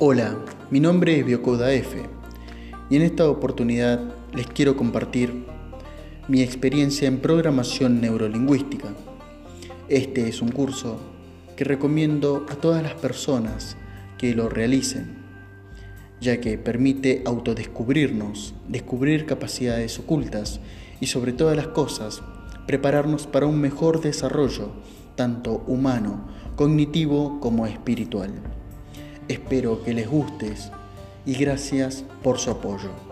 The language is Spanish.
Hola, mi nombre es Biocoda F y en esta oportunidad les quiero compartir mi experiencia en programación neurolingüística. Este es un curso que recomiendo a todas las personas que lo realicen, ya que permite autodescubrirnos, descubrir capacidades ocultas y sobre todas las cosas, prepararnos para un mejor desarrollo, tanto humano, cognitivo como espiritual. Espero que les gustes y gracias por su apoyo.